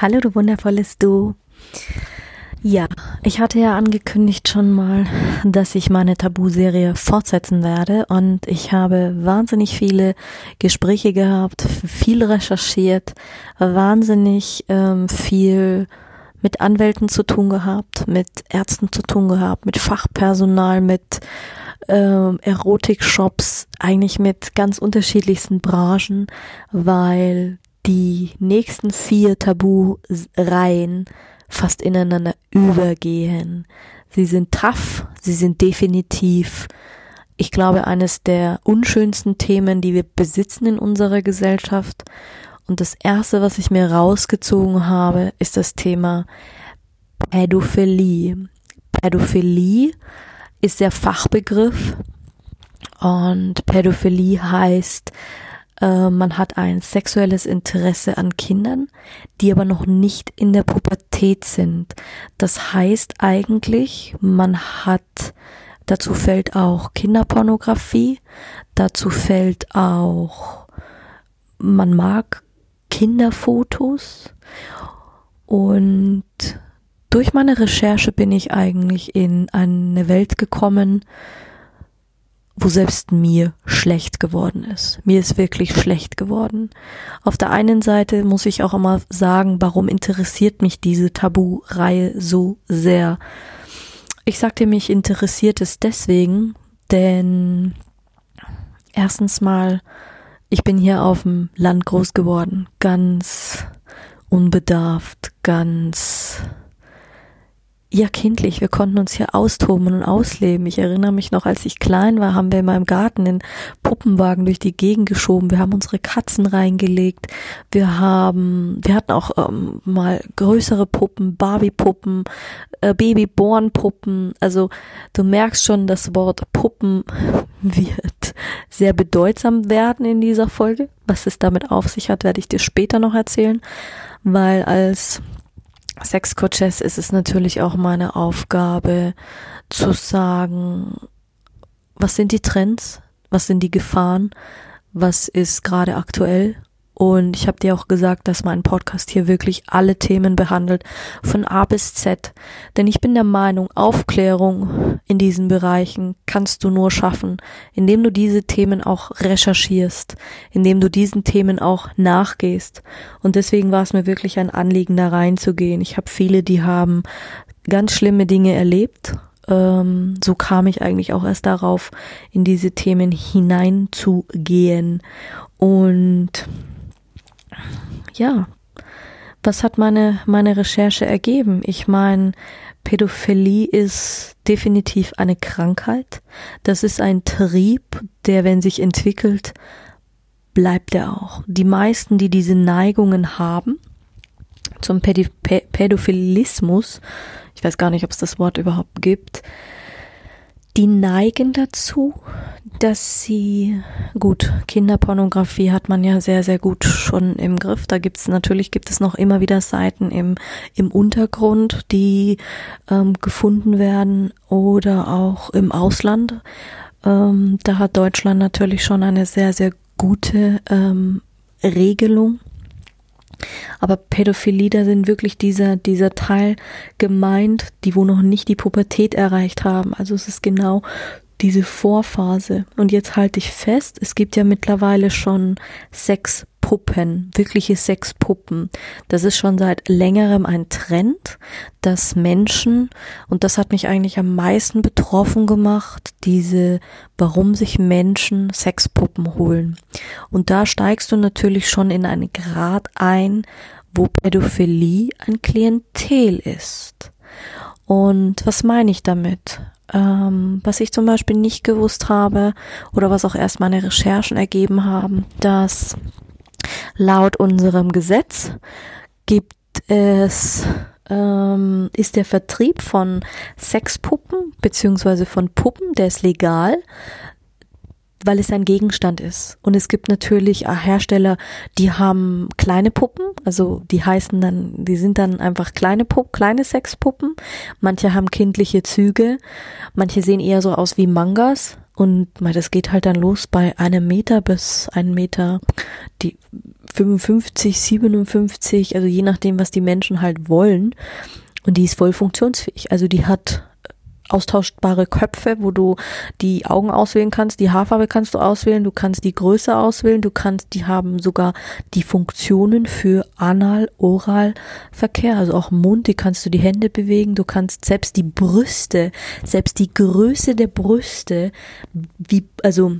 Hallo, du wundervolles Du. Ja, ich hatte ja angekündigt schon mal, dass ich meine Tabu-Serie fortsetzen werde und ich habe wahnsinnig viele Gespräche gehabt, viel recherchiert, wahnsinnig ähm, viel mit Anwälten zu tun gehabt, mit Ärzten zu tun gehabt, mit Fachpersonal, mit ähm, Erotik-Shops, eigentlich mit ganz unterschiedlichsten Branchen, weil die nächsten vier Tabu-Reihen fast ineinander übergehen. Sie sind tough, sie sind definitiv, ich glaube, eines der unschönsten Themen, die wir besitzen in unserer Gesellschaft. Und das erste, was ich mir rausgezogen habe, ist das Thema Pädophilie. Pädophilie ist der Fachbegriff und Pädophilie heißt, äh, man hat ein sexuelles Interesse an Kindern, die aber noch nicht in der Pubertät sind. Das heißt eigentlich, man hat, dazu fällt auch Kinderpornografie, dazu fällt auch, man mag Kinderfotos und durch meine Recherche bin ich eigentlich in eine Welt gekommen, wo selbst mir schlecht geworden ist. Mir ist wirklich schlecht geworden. Auf der einen Seite muss ich auch immer sagen, warum interessiert mich diese Tabu-Reihe so sehr? Ich sagte, mich interessiert es deswegen, denn erstens mal, ich bin hier auf dem Land groß geworden, ganz unbedarft, ganz ja kindlich. Wir konnten uns hier austoben und ausleben. Ich erinnere mich noch, als ich klein war, haben wir in meinem Garten den Puppenwagen durch die Gegend geschoben. Wir haben unsere Katzen reingelegt. Wir haben, wir hatten auch ähm, mal größere Puppen, Barbie-Puppen, äh, Babyborn-Puppen. Also du merkst schon, das Wort Puppen wird sehr bedeutsam werden in dieser Folge. Was es damit auf sich hat, werde ich dir später noch erzählen, weil als Sexcoaches ist es natürlich auch meine Aufgabe zu sagen, was sind die Trends, was sind die Gefahren, was ist gerade aktuell und ich habe dir auch gesagt, dass mein Podcast hier wirklich alle Themen behandelt, von A bis Z. Denn ich bin der Meinung, Aufklärung in diesen Bereichen kannst du nur schaffen, indem du diese Themen auch recherchierst, indem du diesen Themen auch nachgehst. Und deswegen war es mir wirklich ein Anliegen, da reinzugehen. Ich habe viele, die haben ganz schlimme Dinge erlebt ähm, so kam ich eigentlich auch erst darauf, in diese Themen hineinzugehen. Und ja, was hat meine, meine Recherche ergeben? Ich meine, Pädophilie ist definitiv eine Krankheit. Das ist ein Trieb, der, wenn sich entwickelt, bleibt er auch. Die meisten, die diese Neigungen haben, zum Pädophilismus, ich weiß gar nicht, ob es das Wort überhaupt gibt, die neigen dazu, dass sie, gut, Kinderpornografie hat man ja sehr, sehr gut schon im Griff. Da gibt's natürlich, gibt es noch immer wieder Seiten im, im Untergrund, die ähm, gefunden werden oder auch im Ausland. Ähm, da hat Deutschland natürlich schon eine sehr, sehr gute ähm, Regelung. Aber Pädophilie, da sind wirklich dieser, dieser Teil gemeint, die wo noch nicht die Pubertät erreicht haben. Also es ist genau diese Vorphase. Und jetzt halte ich fest, es gibt ja mittlerweile schon sechs Puppen, wirkliche Sexpuppen. Das ist schon seit längerem ein Trend, dass Menschen, und das hat mich eigentlich am meisten betroffen gemacht, diese, warum sich Menschen Sexpuppen holen. Und da steigst du natürlich schon in einen Grad ein, wo Pädophilie ein Klientel ist. Und was meine ich damit? Ähm, was ich zum Beispiel nicht gewusst habe oder was auch erst meine Recherchen ergeben haben, dass Laut unserem Gesetz gibt es ähm, ist der Vertrieb von Sexpuppen beziehungsweise von Puppen, der ist legal weil es ein Gegenstand ist. Und es gibt natürlich Hersteller, die haben kleine Puppen, also die heißen dann, die sind dann einfach kleine Puppen, kleine Sexpuppen. Manche haben kindliche Züge, manche sehen eher so aus wie Mangas. Und das geht halt dann los bei einem Meter bis einen Meter, die 55, 57, also je nachdem, was die Menschen halt wollen. Und die ist voll funktionsfähig. Also die hat austauschbare Köpfe, wo du die Augen auswählen kannst, die Haarfarbe kannst du auswählen, du kannst die Größe auswählen, du kannst, die haben sogar die Funktionen für Anal, Oral Verkehr, also auch Mund, die kannst du die Hände bewegen, du kannst selbst die Brüste, selbst die Größe der Brüste, wie, also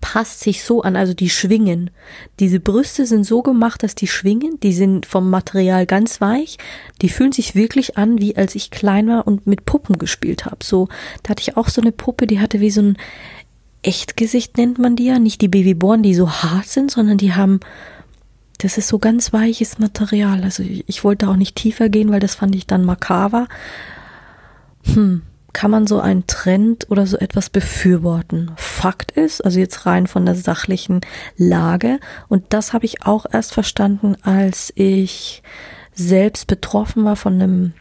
passt sich so an, also die schwingen. Diese Brüste sind so gemacht, dass die schwingen, die sind vom Material ganz weich, die fühlen sich wirklich an, wie als ich klein war und mit Puppen gespielt habe. So, da hatte ich auch so eine Puppe, die hatte wie so ein Echtgesicht nennt man die ja, nicht die Babyborn, die so hart sind, sondern die haben das ist so ganz weiches Material. Also ich, ich wollte auch nicht tiefer gehen, weil das fand ich dann makaber. Hm, kann man so einen Trend oder so etwas befürworten. Fakt ist, also jetzt rein von der sachlichen Lage, und das habe ich auch erst verstanden, als ich selbst betroffen war von einem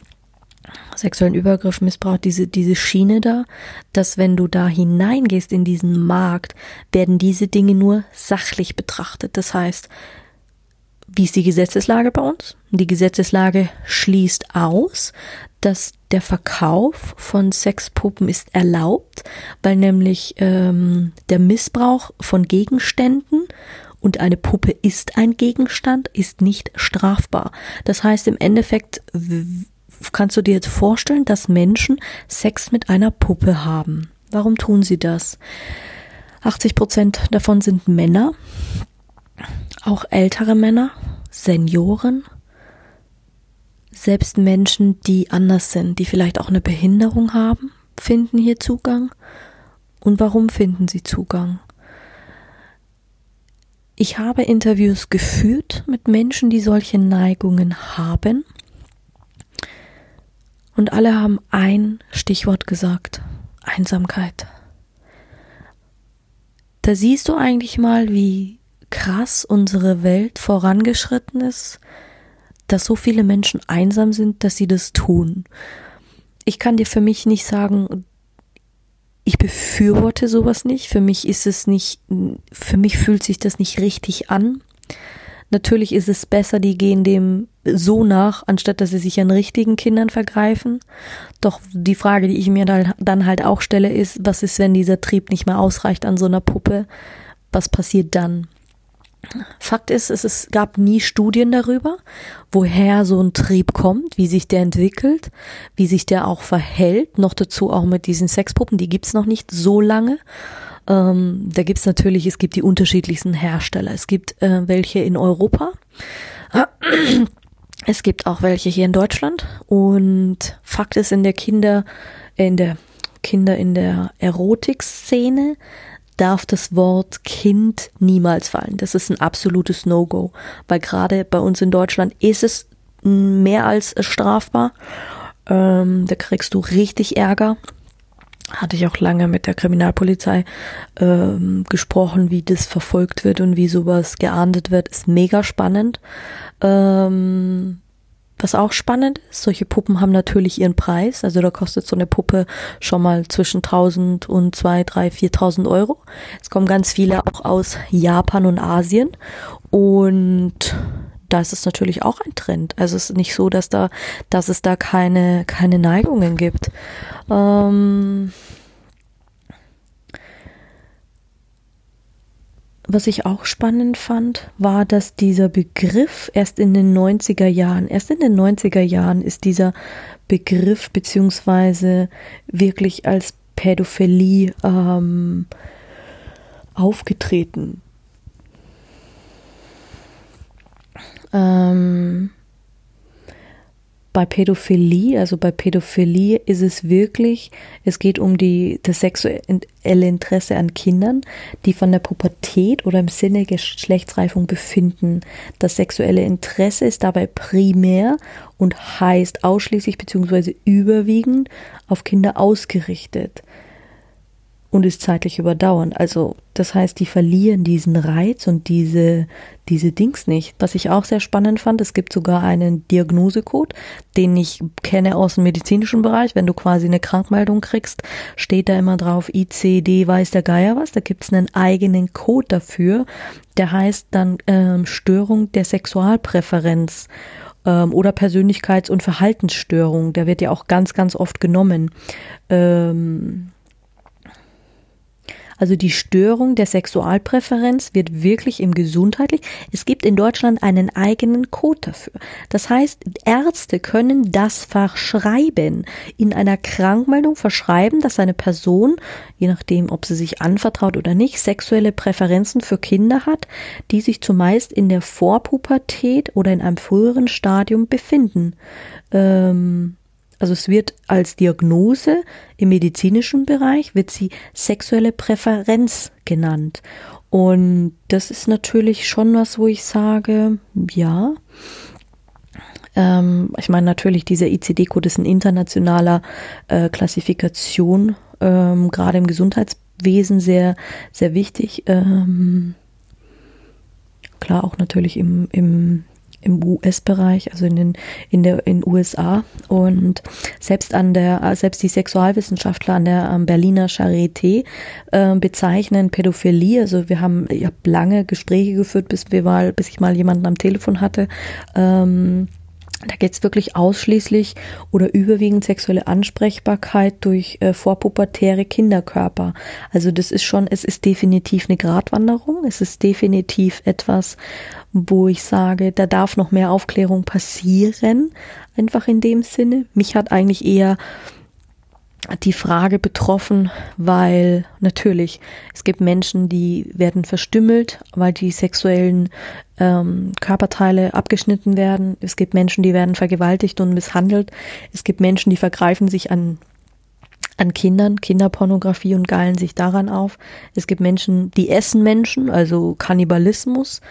sexuellen Übergriff, Missbrauch, diese, diese Schiene da, dass wenn du da hineingehst in diesen Markt, werden diese Dinge nur sachlich betrachtet. Das heißt, wie ist die Gesetzeslage bei uns? Die Gesetzeslage schließt aus, dass der Verkauf von Sexpuppen ist erlaubt, weil nämlich ähm, der Missbrauch von Gegenständen und eine Puppe ist ein Gegenstand, ist nicht strafbar. Das heißt, im Endeffekt kannst du dir jetzt vorstellen, dass Menschen Sex mit einer Puppe haben. Warum tun sie das? 80 Prozent davon sind Männer, auch ältere Männer, Senioren, selbst Menschen, die anders sind, die vielleicht auch eine Behinderung haben, finden hier Zugang. Und warum finden sie Zugang? Ich habe Interviews geführt mit Menschen, die solche Neigungen haben. Und alle haben ein Stichwort gesagt. Einsamkeit. Da siehst du eigentlich mal, wie krass unsere Welt vorangeschritten ist, dass so viele Menschen einsam sind, dass sie das tun. Ich kann dir für mich nicht sagen, ich befürworte sowas nicht. Für mich ist es nicht, für mich fühlt sich das nicht richtig an. Natürlich ist es besser, die gehen dem so nach, anstatt dass sie sich an richtigen Kindern vergreifen. Doch die Frage, die ich mir dann halt auch stelle, ist, was ist, wenn dieser Trieb nicht mehr ausreicht an so einer Puppe? Was passiert dann? Fakt ist, es, es gab nie Studien darüber, woher so ein Trieb kommt, wie sich der entwickelt, wie sich der auch verhält. Noch dazu auch mit diesen Sexpuppen, die gibt's noch nicht so lange. Ähm, da gibt's natürlich, es gibt die unterschiedlichsten Hersteller. Es gibt äh, welche in Europa. Es gibt auch welche hier in Deutschland. Und Fakt ist, in der Kinder, in der Kinder in der Erotikszene darf das Wort Kind niemals fallen. Das ist ein absolutes No-Go, weil gerade bei uns in Deutschland ist es mehr als strafbar. Ähm, da kriegst du richtig Ärger. Hatte ich auch lange mit der Kriminalpolizei ähm, gesprochen, wie das verfolgt wird und wie sowas geahndet wird. Ist mega spannend. Ähm, was auch spannend ist, solche Puppen haben natürlich ihren Preis. Also da kostet so eine Puppe schon mal zwischen 1000 und 2, 3, 4000 Euro. Es kommen ganz viele auch aus Japan und Asien. Und da ist es natürlich auch ein Trend. Also es ist nicht so, dass da, dass es da keine, keine Neigungen gibt. Ähm was ich auch spannend fand, war, dass dieser Begriff erst in den 90er Jahren, erst in den 90er Jahren ist dieser Begriff beziehungsweise wirklich als Pädophilie ähm, aufgetreten. Ähm, bei Pädophilie, also bei Pädophilie ist es wirklich, es geht um die, das sexuelle Interesse an Kindern, die von der Pubertät oder im Sinne Geschlechtsreifung befinden. Das sexuelle Interesse ist dabei primär und heißt ausschließlich bzw. überwiegend auf Kinder ausgerichtet und ist zeitlich überdauernd. Also das heißt, die verlieren diesen Reiz und diese, diese Dings nicht. Was ich auch sehr spannend fand, es gibt sogar einen Diagnosecode, den ich kenne aus dem medizinischen Bereich. Wenn du quasi eine Krankmeldung kriegst, steht da immer drauf ICD weiß der Geier was. Da gibt's einen eigenen Code dafür. Der heißt dann ähm, Störung der Sexualpräferenz ähm, oder Persönlichkeits- und Verhaltensstörung. Der wird ja auch ganz, ganz oft genommen. Ähm, also die Störung der Sexualpräferenz wird wirklich im gesundheitlich. Es gibt in Deutschland einen eigenen Code dafür. Das heißt, Ärzte können das verschreiben, in einer Krankmeldung verschreiben, dass eine Person, je nachdem, ob sie sich anvertraut oder nicht, sexuelle Präferenzen für Kinder hat, die sich zumeist in der Vorpubertät oder in einem früheren Stadium befinden. Ähm also es wird als Diagnose im medizinischen Bereich, wird sie sexuelle Präferenz genannt. Und das ist natürlich schon was, wo ich sage, ja. Ähm, ich meine natürlich, dieser ICD-Code ist ein internationaler äh, Klassifikation, ähm, gerade im Gesundheitswesen sehr, sehr wichtig. Ähm, klar auch natürlich im, im im US-Bereich, also in den in der in USA und selbst an der selbst die Sexualwissenschaftler an der Berliner Charité äh, bezeichnen Pädophilie. Also wir haben ich habe lange Gespräche geführt, bis wir mal bis ich mal jemanden am Telefon hatte. Ähm, da geht es wirklich ausschließlich oder überwiegend sexuelle Ansprechbarkeit durch äh, vorpubertäre Kinderkörper. Also das ist schon, es ist definitiv eine Gratwanderung. Es ist definitiv etwas, wo ich sage, da darf noch mehr Aufklärung passieren. Einfach in dem Sinne. Mich hat eigentlich eher die Frage betroffen, weil natürlich es gibt Menschen, die werden verstümmelt, weil die sexuellen ähm, Körperteile abgeschnitten werden. Es gibt Menschen, die werden vergewaltigt und misshandelt. Es gibt Menschen, die vergreifen sich an an Kindern, Kinderpornografie und geilen sich daran auf. Es gibt Menschen, die essen Menschen, also Kannibalismus.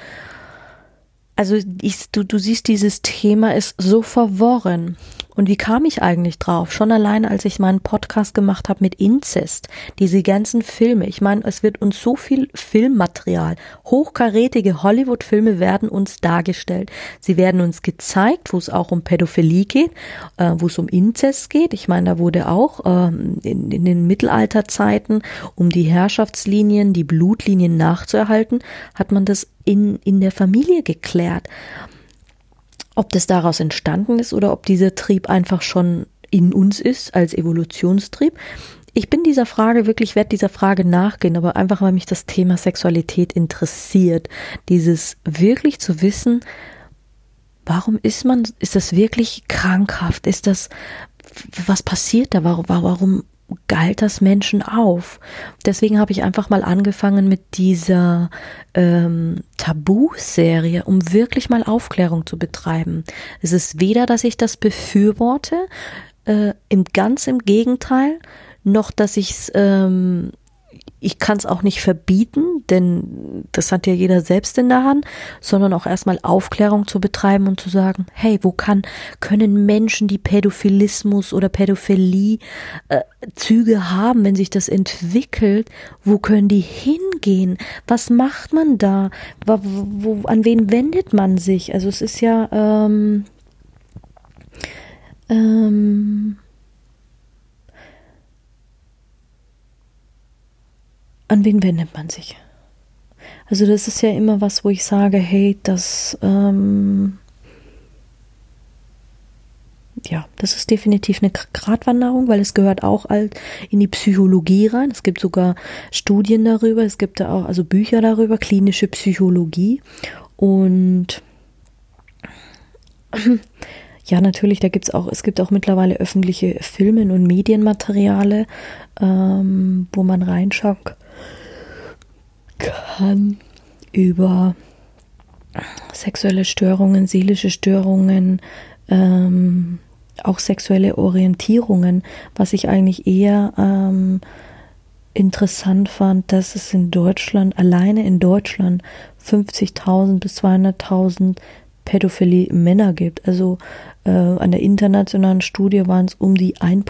Also ich, du, du siehst, dieses Thema ist so verworren. Und wie kam ich eigentlich drauf? Schon allein, als ich meinen Podcast gemacht habe mit Inzest, diese ganzen Filme. Ich meine, es wird uns so viel Filmmaterial, hochkarätige Hollywood-Filme werden uns dargestellt. Sie werden uns gezeigt, wo es auch um Pädophilie geht, äh, wo es um Inzest geht. Ich meine, da wurde auch ähm, in, in den Mittelalterzeiten, um die Herrschaftslinien, die Blutlinien nachzuerhalten, hat man das in, in der Familie geklärt. Ob das daraus entstanden ist oder ob dieser Trieb einfach schon in uns ist als Evolutionstrieb. Ich bin dieser Frage wirklich, werde dieser Frage nachgehen, aber einfach, weil mich das Thema Sexualität interessiert. Dieses wirklich zu wissen, warum ist man, ist das wirklich krankhaft? Ist das, was passiert da? Warum, warum galt das Menschen auf. Deswegen habe ich einfach mal angefangen mit dieser ähm, Tabu-Serie, um wirklich mal Aufklärung zu betreiben. Es ist weder, dass ich das befürworte, äh, im ganz im Gegenteil, noch dass ich es ähm, ich kann es auch nicht verbieten, denn das hat ja jeder selbst in der Hand, sondern auch erstmal Aufklärung zu betreiben und zu sagen, hey, wo kann, können Menschen, die Pädophilismus oder Pädophilie äh, Züge haben, wenn sich das entwickelt, wo können die hingehen? Was macht man da? Wo, wo, an wen wendet man sich? Also es ist ja ähm, ähm, an wen wendet man sich? Also das ist ja immer was, wo ich sage, hey, das, ähm, ja, das ist definitiv eine Gratwanderung, weil es gehört auch in die Psychologie rein. Es gibt sogar Studien darüber, es gibt da auch, also Bücher darüber, klinische Psychologie. Und ja, natürlich, da gibt's auch, es gibt auch mittlerweile öffentliche Filme und Medienmateriale, ähm, wo man reinschaut kann über sexuelle Störungen, seelische Störungen, ähm, auch sexuelle Orientierungen, was ich eigentlich eher ähm, interessant fand, dass es in Deutschland, alleine in Deutschland, 50.000 bis 200.000 Pädophilie Männer gibt. Also äh, an der internationalen Studie waren es um die 1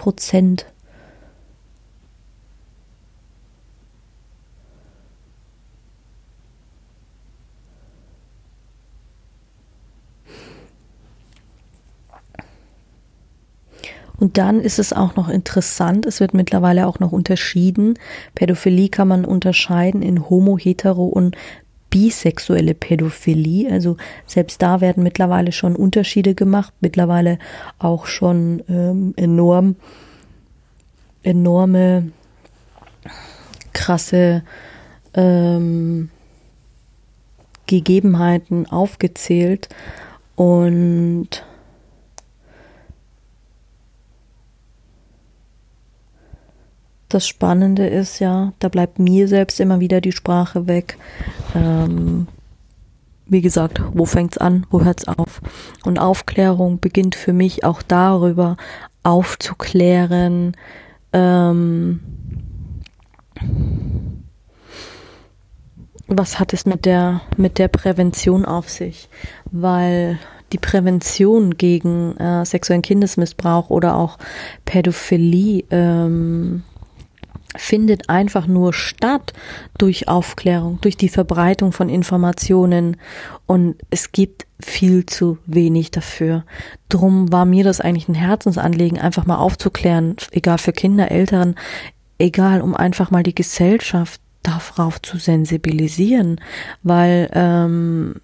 Und dann ist es auch noch interessant, es wird mittlerweile auch noch unterschieden. Pädophilie kann man unterscheiden in homo, hetero und bisexuelle Pädophilie. Also selbst da werden mittlerweile schon Unterschiede gemacht, mittlerweile auch schon ähm, enorm, enorme, krasse ähm, Gegebenheiten aufgezählt und das Spannende ist ja, da bleibt mir selbst immer wieder die Sprache weg. Ähm, wie gesagt, wo fängt's an, wo hört's auf? Und Aufklärung beginnt für mich auch darüber, aufzuklären, ähm, was hat es mit der, mit der Prävention auf sich? Weil die Prävention gegen äh, sexuellen Kindesmissbrauch oder auch Pädophilie ähm, findet einfach nur statt durch Aufklärung, durch die Verbreitung von Informationen und es gibt viel zu wenig dafür. Drum war mir das eigentlich ein Herzensanliegen, einfach mal aufzuklären, egal für Kinder, Eltern, egal, um einfach mal die Gesellschaft darauf zu sensibilisieren, weil ähm,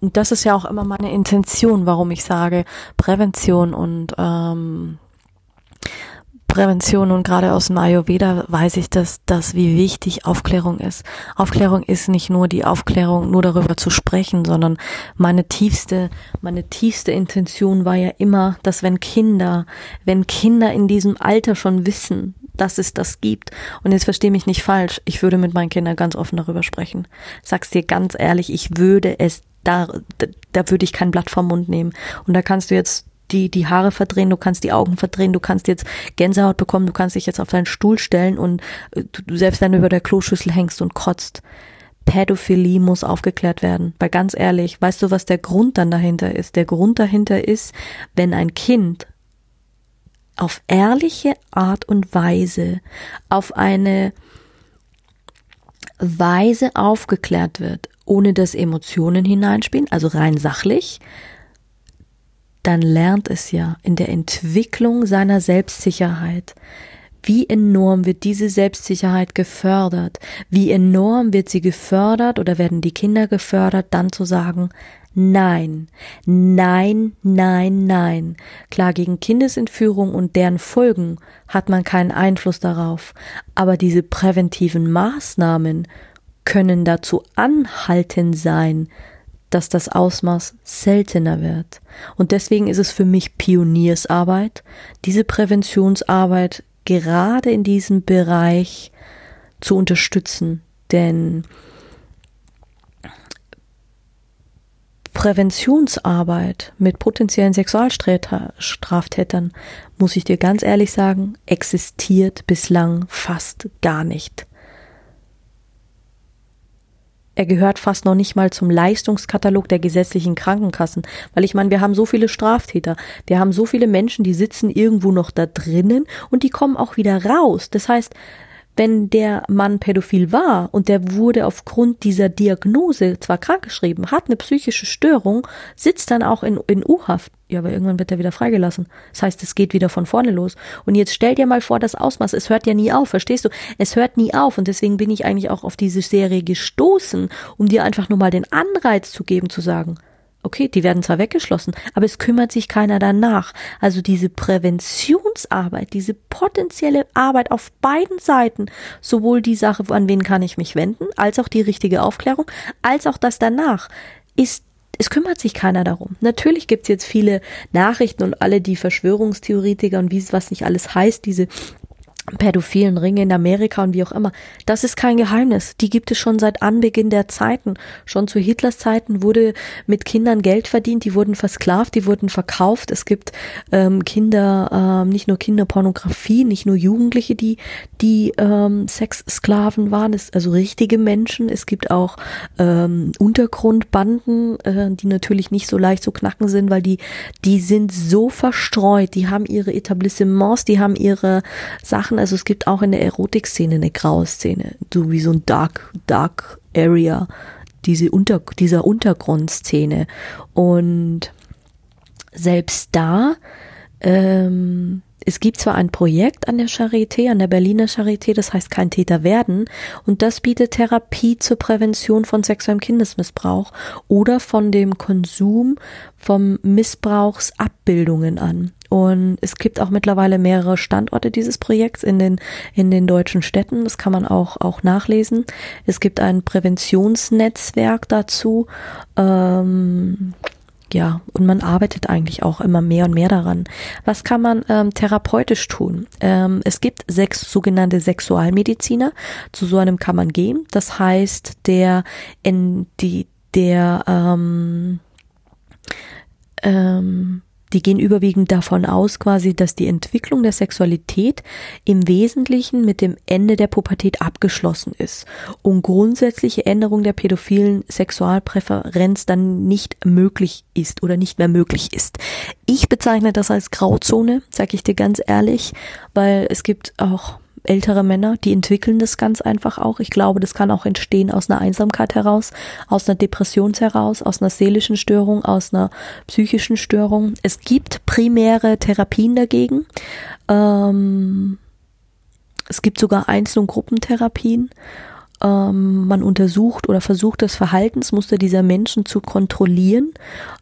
das ist ja auch immer meine Intention, warum ich sage Prävention und ähm, Prävention und gerade aus dem Ayurveda weiß ich, dass das wie wichtig Aufklärung ist. Aufklärung ist nicht nur die Aufklärung, nur darüber zu sprechen, sondern meine tiefste, meine tiefste Intention war ja immer, dass wenn Kinder, wenn Kinder in diesem Alter schon wissen, dass es das gibt. Und jetzt verstehe mich nicht falsch. Ich würde mit meinen Kindern ganz offen darüber sprechen. Sag's dir ganz ehrlich, ich würde es da, da, da würde ich kein Blatt vom Mund nehmen. Und da kannst du jetzt die, die Haare verdrehen, du kannst die Augen verdrehen, du kannst jetzt Gänsehaut bekommen, du kannst dich jetzt auf deinen Stuhl stellen und äh, du, selbst du über der Kloschüssel hängst und kotzt. Pädophilie muss aufgeklärt werden. Weil ganz ehrlich, weißt du, was der Grund dann dahinter ist? Der Grund dahinter ist, wenn ein Kind auf ehrliche Art und Weise, auf eine Weise aufgeklärt wird, ohne dass Emotionen hineinspielen, also rein sachlich, dann lernt es ja in der Entwicklung seiner Selbstsicherheit. Wie enorm wird diese Selbstsicherheit gefördert? Wie enorm wird sie gefördert oder werden die Kinder gefördert, dann zu sagen, Nein, nein, nein, nein. Klar, gegen Kindesentführung und deren Folgen hat man keinen Einfluss darauf, aber diese präventiven Maßnahmen können dazu anhalten sein, dass das Ausmaß seltener wird. Und deswegen ist es für mich Pioniersarbeit, diese Präventionsarbeit gerade in diesem Bereich zu unterstützen. Denn Präventionsarbeit mit potenziellen Sexualstraftätern, muss ich dir ganz ehrlich sagen, existiert bislang fast gar nicht. Er gehört fast noch nicht mal zum Leistungskatalog der gesetzlichen Krankenkassen, weil ich meine, wir haben so viele Straftäter, wir haben so viele Menschen, die sitzen irgendwo noch da drinnen und die kommen auch wieder raus. Das heißt, wenn der Mann pädophil war und der wurde aufgrund dieser Diagnose zwar krankgeschrieben, hat eine psychische Störung, sitzt dann auch in, in U-Haft. Ja, aber irgendwann wird er wieder freigelassen. Das heißt, es geht wieder von vorne los. Und jetzt stell dir mal vor, das Ausmaß, es hört ja nie auf, verstehst du? Es hört nie auf und deswegen bin ich eigentlich auch auf diese Serie gestoßen, um dir einfach nur mal den Anreiz zu geben, zu sagen, Okay, die werden zwar weggeschlossen, aber es kümmert sich keiner danach. Also diese Präventionsarbeit, diese potenzielle Arbeit auf beiden Seiten, sowohl die Sache, an wen kann ich mich wenden, als auch die richtige Aufklärung, als auch das danach, ist es kümmert sich keiner darum. Natürlich gibt's jetzt viele Nachrichten und alle die Verschwörungstheoretiker und wie es was nicht alles heißt, diese pädophilen Ringe in Amerika und wie auch immer. Das ist kein Geheimnis. Die gibt es schon seit Anbeginn der Zeiten. Schon zu Hitlers Zeiten wurde mit Kindern Geld verdient, die wurden versklavt, die wurden verkauft. Es gibt ähm, Kinder, ähm, nicht nur Kinderpornografie, nicht nur Jugendliche, die die ähm, Sexsklaven waren, es, also richtige Menschen. Es gibt auch ähm, Untergrundbanden, äh, die natürlich nicht so leicht zu knacken sind, weil die die sind so verstreut. Die haben ihre Etablissements, die haben ihre Sachen machen. Also es gibt auch in der Erotikszene eine graue Szene, so wie so ein Dark, Dark Area, diese Unter, dieser Untergrundszene. Und selbst da, ähm, es gibt zwar ein Projekt an der Charité, an der Berliner Charité, das heißt kein Täter werden, und das bietet Therapie zur Prävention von sexuellem Kindesmissbrauch oder von dem Konsum vom Missbrauchsabbildungen an. Und es gibt auch mittlerweile mehrere Standorte dieses Projekts in den, in den deutschen Städten. Das kann man auch, auch nachlesen. Es gibt ein Präventionsnetzwerk dazu. Ähm, ja, und man arbeitet eigentlich auch immer mehr und mehr daran. Was kann man ähm, therapeutisch tun? Ähm, es gibt sechs sogenannte Sexualmediziner. Zu so einem kann man gehen. Das heißt, der in die der ähm, ähm, die gehen überwiegend davon aus, quasi, dass die Entwicklung der Sexualität im Wesentlichen mit dem Ende der Pubertät abgeschlossen ist und grundsätzliche Änderung der pädophilen Sexualpräferenz dann nicht möglich ist oder nicht mehr möglich ist. Ich bezeichne das als Grauzone, sage ich dir ganz ehrlich, weil es gibt auch ältere Männer, die entwickeln das ganz einfach auch. Ich glaube, das kann auch entstehen aus einer Einsamkeit heraus, aus einer Depression heraus, aus einer seelischen Störung, aus einer psychischen Störung. Es gibt primäre Therapien dagegen. Ähm, es gibt sogar Einzel- und Gruppentherapien ähm, man untersucht oder versucht das Verhaltensmuster dieser Menschen zu kontrollieren,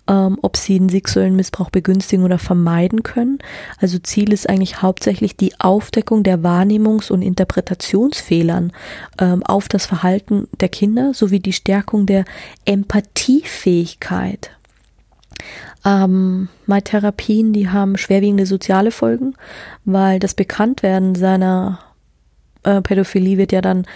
ähm, ob sie den sexuellen Missbrauch begünstigen oder vermeiden können. Also Ziel ist eigentlich hauptsächlich die Aufdeckung der Wahrnehmungs- und Interpretationsfehlern ähm, auf das Verhalten der Kinder sowie die Stärkung der Empathiefähigkeit. Ähm, Therapien, die haben schwerwiegende soziale Folgen, weil das Bekanntwerden seiner äh, Pädophilie wird ja dann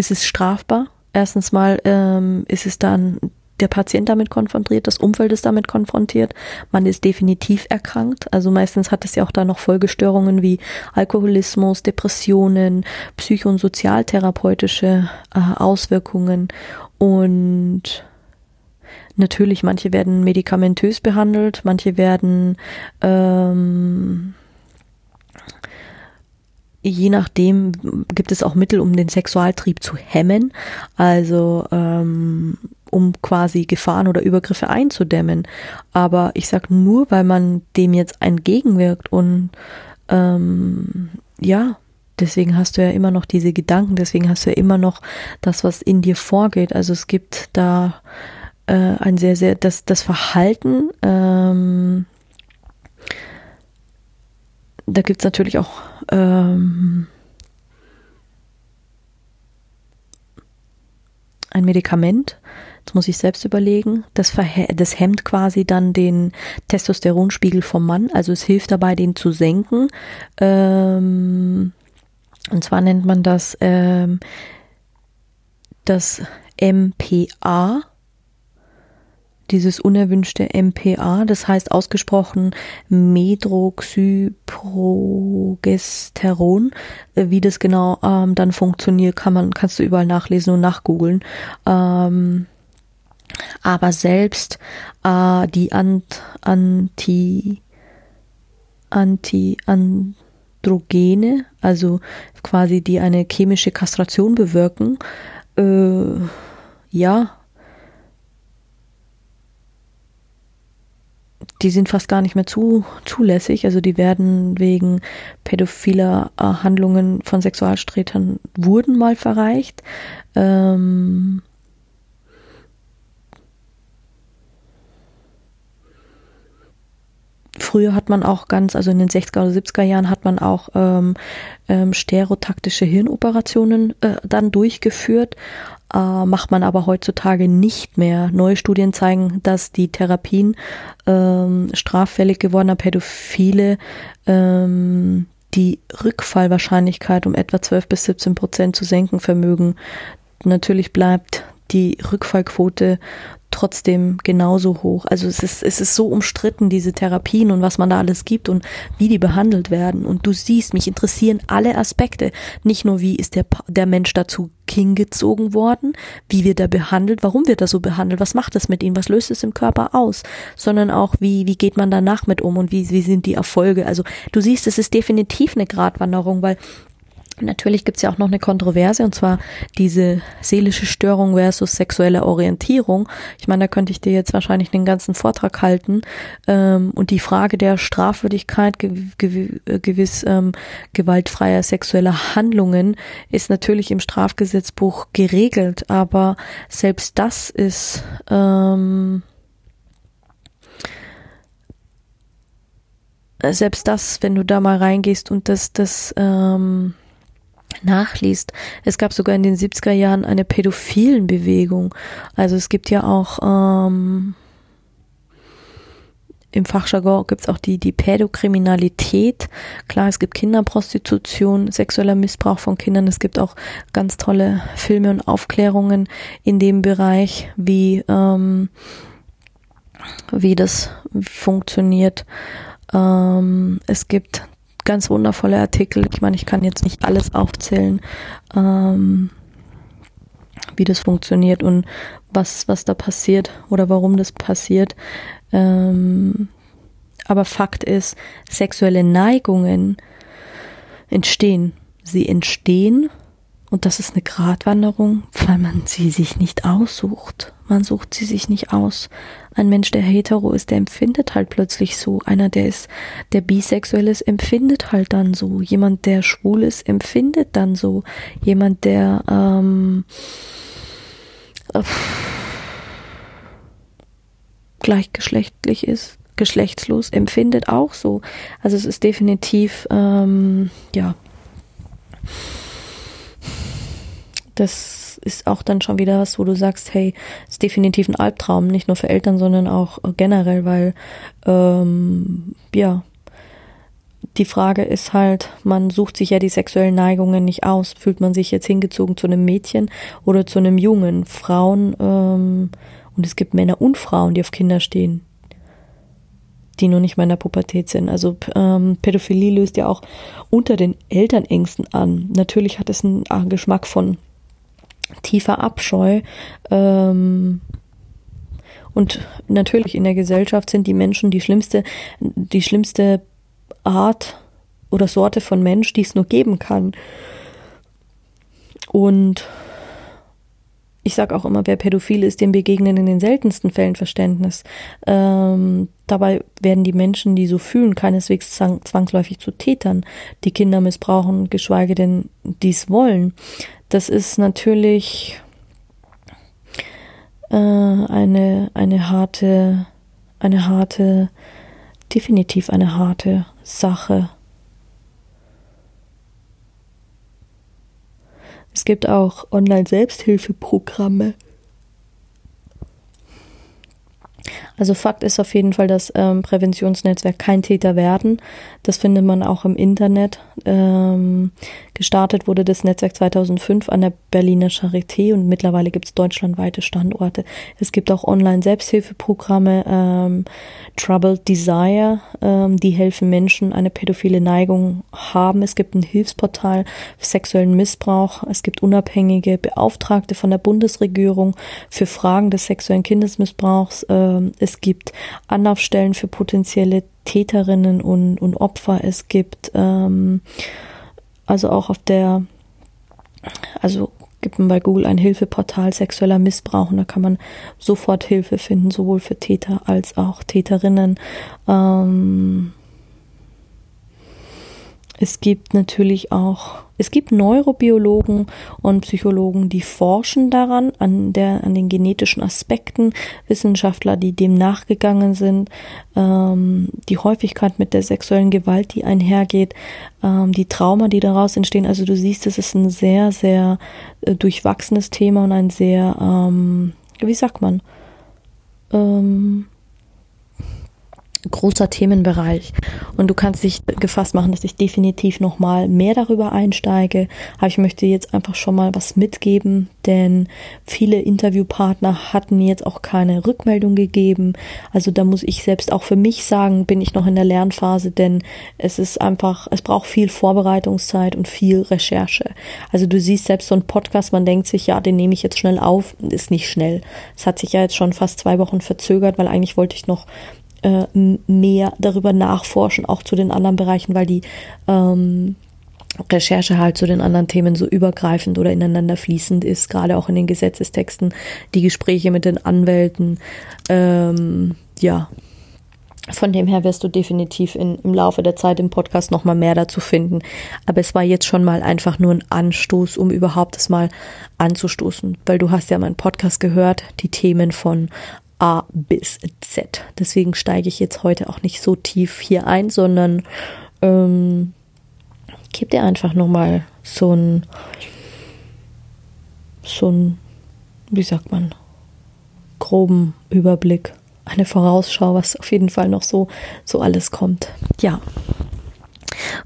ist es strafbar. Erstens mal ähm, ist es dann der Patient damit konfrontiert, das Umfeld ist damit konfrontiert, man ist definitiv erkrankt. Also meistens hat es ja auch da noch Folgestörungen wie Alkoholismus, Depressionen, psycho- und sozialtherapeutische äh, Auswirkungen und natürlich manche werden medikamentös behandelt, manche werden ähm, je nachdem gibt es auch Mittel, um den Sexualtrieb zu hemmen, also ähm, um quasi Gefahren oder Übergriffe einzudämmen. Aber ich sag nur, weil man dem jetzt entgegenwirkt und ähm, ja, deswegen hast du ja immer noch diese Gedanken, deswegen hast du ja immer noch das, was in dir vorgeht. Also es gibt da äh, ein sehr, sehr, das, das Verhalten, ähm, da gibt's natürlich auch ähm, ein Medikament, das muss ich selbst überlegen, das, das hemmt quasi dann den Testosteronspiegel vom Mann, also es hilft dabei, den zu senken. Ähm, und zwar nennt man das ähm, das MPA, dieses unerwünschte MPA, das heißt ausgesprochen Medroxyprogesteron. Äh, wie das genau ähm, dann funktioniert, kann man, kannst du überall nachlesen und nachgoogeln. Ähm, aber selbst äh, die Ant, Anti, Anti, Androgene, also quasi die eine chemische Kastration bewirken, äh, ja, die sind fast gar nicht mehr zu, zulässig. Also die werden wegen pädophiler äh, Handlungen von Sexualsträtern wurden mal verreicht. Ähm, Früher hat man auch ganz, also in den 60er oder 70er Jahren hat man auch ähm, ähm, stereotaktische Hirnoperationen äh, dann durchgeführt äh, macht man aber heutzutage nicht mehr. Neue Studien zeigen, dass die Therapien ähm, straffällig gewordener Pädophile ähm, die Rückfallwahrscheinlichkeit um etwa 12 bis 17 Prozent zu senken vermögen. Natürlich bleibt die Rückfallquote trotzdem genauso hoch. Also es ist, es ist so umstritten, diese Therapien und was man da alles gibt und wie die behandelt werden. Und du siehst, mich interessieren alle Aspekte. Nicht nur, wie ist der, der Mensch dazu hingezogen worden, wie wird er behandelt, warum wird er so behandelt, was macht es mit ihm, was löst es im Körper aus, sondern auch, wie, wie geht man danach mit um und wie, wie sind die Erfolge. Also du siehst, es ist definitiv eine Gratwanderung, weil Natürlich gibt's ja auch noch eine Kontroverse, und zwar diese seelische Störung versus sexuelle Orientierung. Ich meine, da könnte ich dir jetzt wahrscheinlich den ganzen Vortrag halten. Ähm, und die Frage der Strafwürdigkeit gew gew gewiss ähm, gewaltfreier sexueller Handlungen ist natürlich im Strafgesetzbuch geregelt, aber selbst das ist ähm, selbst das, wenn du da mal reingehst und das, das ähm, nachliest. Es gab sogar in den 70er Jahren eine pädophilen Bewegung. Also es gibt ja auch ähm, im Fachjargon gibt es auch die, die Pädokriminalität. Klar, es gibt Kinderprostitution, sexueller Missbrauch von Kindern. Es gibt auch ganz tolle Filme und Aufklärungen in dem Bereich, wie, ähm, wie das funktioniert. Ähm, es gibt ganz wundervolle Artikel. Ich meine, ich kann jetzt nicht alles aufzählen, ähm, wie das funktioniert und was, was da passiert oder warum das passiert. Ähm, aber Fakt ist, sexuelle Neigungen entstehen. Sie entstehen und das ist eine Gratwanderung, weil man sie sich nicht aussucht. Man sucht sie sich nicht aus. Ein Mensch, der hetero ist, der empfindet halt plötzlich so. Einer, der ist, der bisexuell ist, empfindet halt dann so. Jemand, der schwul ist, empfindet dann so. Jemand, der ähm, äh, gleichgeschlechtlich ist, geschlechtslos, empfindet auch so. Also es ist definitiv, ähm, ja das ist auch dann schon wieder was, wo du sagst, hey, ist definitiv ein Albtraum, nicht nur für Eltern, sondern auch generell, weil ähm, ja, die Frage ist halt, man sucht sich ja die sexuellen Neigungen nicht aus. Fühlt man sich jetzt hingezogen zu einem Mädchen oder zu einem Jungen? Frauen ähm, und es gibt Männer und Frauen, die auf Kinder stehen, die nur nicht mal in der Pubertät sind. Also ähm, Pädophilie löst ja auch unter den Elternängsten an. Natürlich hat es einen Geschmack von tiefer Abscheu. Ähm, und natürlich in der Gesellschaft sind die Menschen die schlimmste, die schlimmste Art oder Sorte von Mensch, die es nur geben kann. Und ich sage auch immer, wer pädophil ist, dem begegnen in den seltensten Fällen Verständnis. Ähm, dabei werden die Menschen, die so fühlen, keineswegs zwangsläufig zu Tätern, die Kinder missbrauchen, geschweige denn dies wollen. Das ist natürlich äh, eine, eine harte, eine harte, definitiv eine harte Sache. Es gibt auch Online-Selbsthilfeprogramme. Also Fakt ist auf jeden Fall, dass ähm, Präventionsnetzwerk kein Täter werden. Das findet man auch im Internet. Ähm, gestartet wurde das Netzwerk 2005 an der Berliner Charité und mittlerweile gibt es deutschlandweite Standorte. Es gibt auch Online-Selbsthilfeprogramme, ähm, Troubled Desire, ähm, die helfen Menschen, eine pädophile Neigung haben. Es gibt ein Hilfsportal für sexuellen Missbrauch. Es gibt unabhängige Beauftragte von der Bundesregierung für Fragen des sexuellen Kindesmissbrauchs. Ähm, es gibt Anlaufstellen für potenzielle Täterinnen und, und Opfer. Es gibt ähm, also auch auf der, also gibt man bei Google ein Hilfeportal sexueller Missbrauch und da kann man sofort Hilfe finden, sowohl für Täter als auch Täterinnen. Ähm, es gibt natürlich auch, es gibt Neurobiologen und Psychologen, die forschen daran, an der, an den genetischen Aspekten, Wissenschaftler, die dem nachgegangen sind, ähm, die Häufigkeit mit der sexuellen Gewalt, die einhergeht, ähm, die Trauma, die daraus entstehen. Also du siehst, es ist ein sehr, sehr äh, durchwachsenes Thema und ein sehr, ähm, wie sagt man, ähm, großer Themenbereich und du kannst dich gefasst machen, dass ich definitiv noch mal mehr darüber einsteige. Aber ich möchte jetzt einfach schon mal was mitgeben, denn viele Interviewpartner hatten mir jetzt auch keine Rückmeldung gegeben. Also da muss ich selbst auch für mich sagen, bin ich noch in der Lernphase, denn es ist einfach, es braucht viel Vorbereitungszeit und viel Recherche. Also du siehst selbst so ein Podcast, man denkt sich, ja, den nehme ich jetzt schnell auf, ist nicht schnell. Es hat sich ja jetzt schon fast zwei Wochen verzögert, weil eigentlich wollte ich noch äh, mehr darüber nachforschen, auch zu den anderen Bereichen, weil die ähm, Recherche halt zu den anderen Themen so übergreifend oder ineinander fließend ist, gerade auch in den Gesetzestexten, die Gespräche mit den Anwälten, ähm, ja. Von dem her wirst du definitiv in, im Laufe der Zeit im Podcast nochmal mehr dazu finden. Aber es war jetzt schon mal einfach nur ein Anstoß, um überhaupt das mal anzustoßen. Weil du hast ja meinen Podcast gehört, die Themen von A bis Z. Deswegen steige ich jetzt heute auch nicht so tief hier ein, sondern ähm, gebe dir einfach nochmal so ein, so ein, wie sagt man, groben Überblick, eine Vorausschau, was auf jeden Fall noch so, so alles kommt. Ja.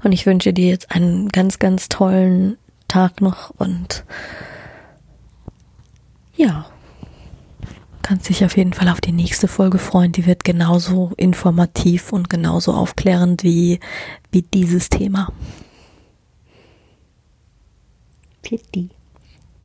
Und ich wünsche dir jetzt einen ganz, ganz tollen Tag noch und ja kannst dich auf jeden Fall auf die nächste Folge freuen. Die wird genauso informativ und genauso aufklärend wie, wie dieses Thema. Pitti.